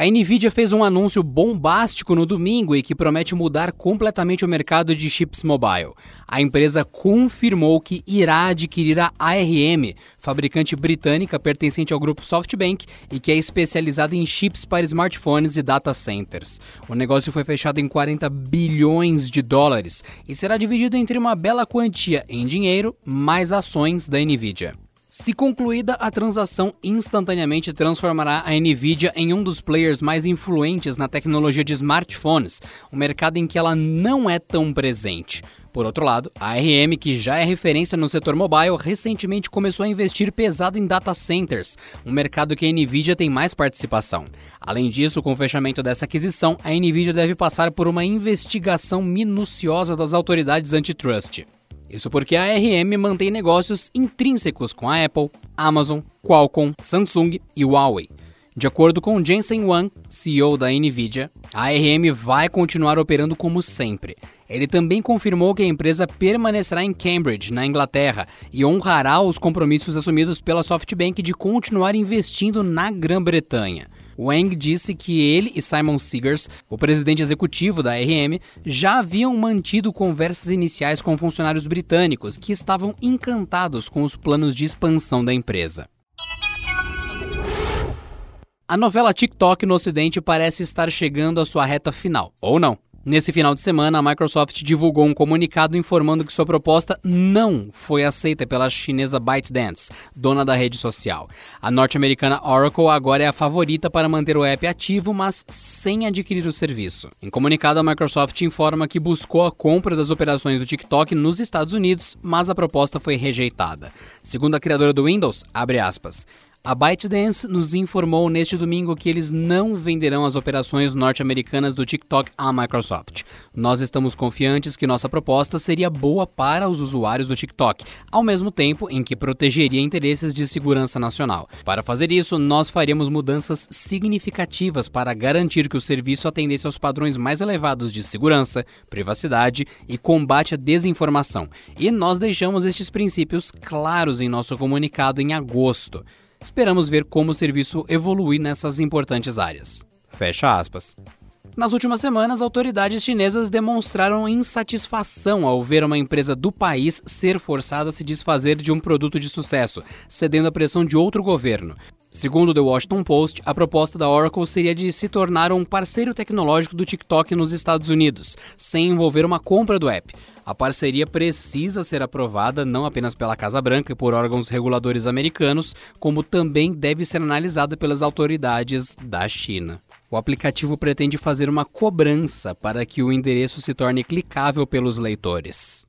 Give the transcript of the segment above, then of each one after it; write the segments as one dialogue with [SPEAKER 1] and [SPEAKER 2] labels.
[SPEAKER 1] A Nvidia fez um anúncio bombástico no domingo e que promete mudar completamente o mercado de chips mobile. A empresa confirmou que irá adquirir a ARM, fabricante britânica pertencente ao grupo SoftBank e que é especializada em chips para smartphones e data centers. O negócio foi fechado em 40 bilhões de dólares e será dividido entre uma bela quantia em dinheiro mais ações da Nvidia. Se concluída, a transação instantaneamente transformará a Nvidia em um dos players mais influentes na tecnologia de smartphones, um mercado em que ela não é tão presente. Por outro lado, a ARM, que já é referência no setor mobile, recentemente começou a investir pesado em data centers, um mercado que a Nvidia tem mais participação. Além disso, com o fechamento dessa aquisição, a Nvidia deve passar por uma investigação minuciosa das autoridades antitrust. Isso porque a ARM mantém negócios intrínsecos com a Apple, Amazon, Qualcomm, Samsung e Huawei. De acordo com Jensen Huang, CEO da Nvidia, a ARM vai continuar operando como sempre. Ele também confirmou que a empresa permanecerá em Cambridge, na Inglaterra, e honrará os compromissos assumidos pela SoftBank de continuar investindo na Grã-Bretanha. Wang disse que ele e Simon Seegers, o presidente executivo da RM, já haviam mantido conversas iniciais com funcionários britânicos que estavam encantados com os planos de expansão da empresa. A novela TikTok no Ocidente parece estar chegando à sua reta final, ou não. Nesse final de semana, a Microsoft divulgou um comunicado informando que sua proposta não foi aceita pela chinesa ByteDance, dona da rede social. A norte-americana Oracle agora é a favorita para manter o app ativo, mas sem adquirir o serviço. Em comunicado, a Microsoft informa que buscou a compra das operações do TikTok nos Estados Unidos, mas a proposta foi rejeitada. Segundo a criadora do Windows, abre aspas, a ByteDance nos informou neste domingo que eles não venderão as operações norte-americanas do TikTok à Microsoft. Nós estamos confiantes que nossa proposta seria boa para os usuários do TikTok, ao mesmo tempo em que protegeria interesses de segurança nacional. Para fazer isso, nós faríamos mudanças significativas para garantir que o serviço atendesse aos padrões mais elevados de segurança, privacidade e combate à desinformação. E nós deixamos estes princípios claros em nosso comunicado em agosto. Esperamos ver como o serviço evolui nessas importantes áreas. Fecha aspas. Nas últimas semanas, autoridades chinesas demonstraram insatisfação ao ver uma empresa do país ser forçada a se desfazer de um produto de sucesso, cedendo à pressão de outro governo. Segundo The Washington Post, a proposta da Oracle seria de se tornar um parceiro tecnológico do TikTok nos Estados Unidos, sem envolver uma compra do app. A parceria precisa ser aprovada não apenas pela Casa Branca e por órgãos reguladores americanos, como também deve ser analisada pelas autoridades da China. O aplicativo pretende fazer uma cobrança para que o endereço se torne clicável pelos leitores.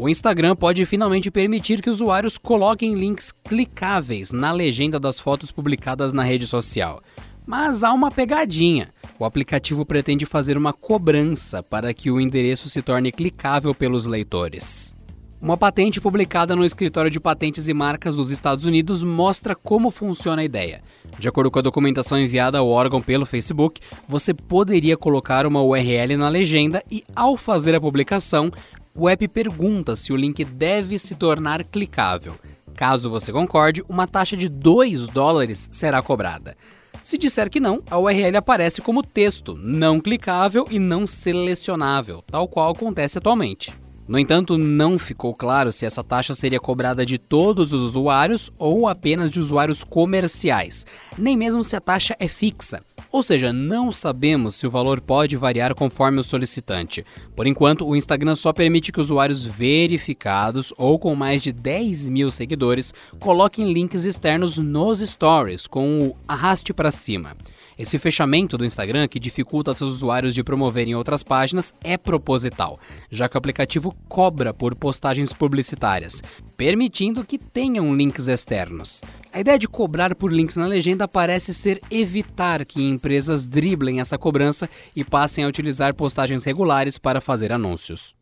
[SPEAKER 1] O Instagram pode finalmente permitir que usuários coloquem links clicáveis na legenda das fotos publicadas na rede social. Mas há uma pegadinha. O aplicativo pretende fazer uma cobrança para que o endereço se torne clicável pelos leitores. Uma patente publicada no Escritório de Patentes e Marcas dos Estados Unidos mostra como funciona a ideia. De acordo com a documentação enviada ao órgão pelo Facebook, você poderia colocar uma URL na legenda e, ao fazer a publicação, o app pergunta se o link deve se tornar clicável. Caso você concorde, uma taxa de 2 dólares será cobrada. Se disser que não, a URL aparece como texto, não clicável e não selecionável, tal qual acontece atualmente. No entanto, não ficou claro se essa taxa seria cobrada de todos os usuários ou apenas de usuários comerciais, nem mesmo se a taxa é fixa. Ou seja, não sabemos se o valor pode variar conforme o solicitante. Por enquanto, o Instagram só permite que usuários verificados ou com mais de 10 mil seguidores coloquem links externos nos stories com o arraste para cima. Esse fechamento do Instagram, que dificulta seus usuários de promoverem outras páginas, é proposital, já que o aplicativo cobra por postagens publicitárias, permitindo que tenham links externos. A ideia de cobrar por links na legenda parece ser evitar que empresas driblem essa cobrança e passem a utilizar postagens regulares para fazer anúncios.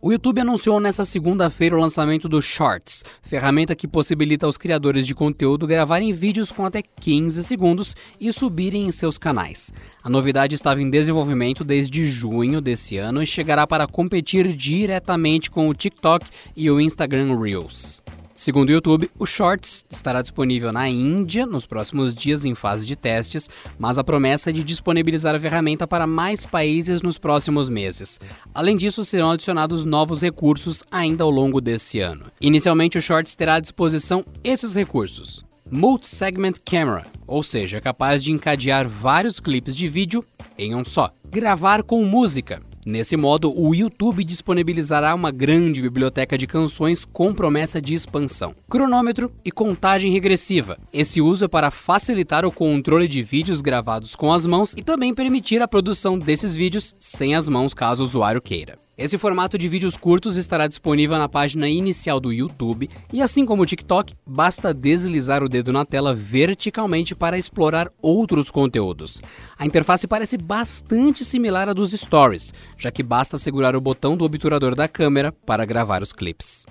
[SPEAKER 1] O YouTube anunciou nesta segunda-feira o lançamento do Shorts, ferramenta que possibilita aos criadores de conteúdo gravarem vídeos com até 15 segundos e subirem em seus canais. A novidade estava em desenvolvimento desde junho desse ano e chegará para competir diretamente com o TikTok e o Instagram Reels. Segundo o YouTube, o Shorts estará disponível na Índia nos próximos dias em fase de testes, mas a promessa é de disponibilizar a ferramenta para mais países nos próximos meses. Além disso, serão adicionados novos recursos ainda ao longo desse ano. Inicialmente, o Shorts terá à disposição esses recursos: Multi-Segment Camera, ou seja, capaz de encadear vários clipes de vídeo em um só. Gravar com música, Nesse modo, o YouTube disponibilizará uma grande biblioteca de canções com promessa de expansão. Cronômetro e contagem regressiva. Esse uso é para facilitar o controle de vídeos gravados com as mãos e também permitir a produção desses vídeos sem as mãos caso o usuário queira. Esse formato de vídeos curtos estará disponível na página inicial do YouTube e, assim como o TikTok, basta deslizar o dedo na tela verticalmente para explorar outros conteúdos. A interface parece bastante similar à dos Stories, já que basta segurar o botão do obturador da câmera para gravar os clips.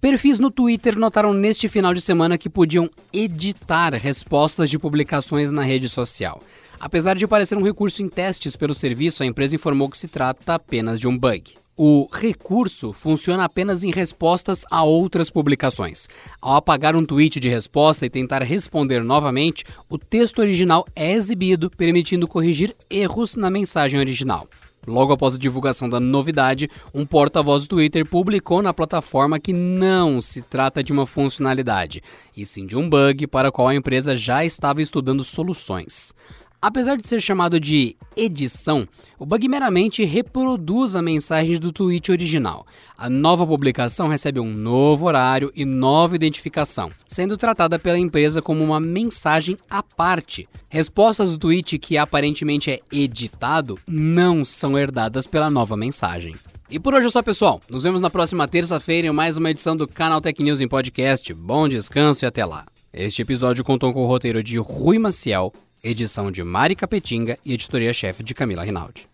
[SPEAKER 1] Perfis no Twitter notaram neste final de semana que podiam editar respostas de publicações na rede social. Apesar de parecer um recurso em testes pelo serviço, a empresa informou que se trata apenas de um bug. O recurso funciona apenas em respostas a outras publicações. Ao apagar um tweet de resposta e tentar responder novamente, o texto original é exibido, permitindo corrigir erros na mensagem original. Logo após a divulgação da novidade, um porta-voz do Twitter publicou na plataforma que não se trata de uma funcionalidade, e sim de um bug para o qual a empresa já estava estudando soluções. Apesar de ser chamado de edição, o bug meramente reproduz a mensagem do tweet original. A nova publicação recebe um novo horário e nova identificação, sendo tratada pela empresa como uma mensagem à parte. Respostas do tweet que aparentemente é editado não são herdadas pela nova mensagem. E por hoje é só, pessoal. Nos vemos na próxima terça-feira em mais uma edição do Canal Tech News em podcast. Bom descanso e até lá. Este episódio contou com o roteiro de Rui Maciel edição de Mari Capetinga e editoria-chefe de Camila Rinaldi.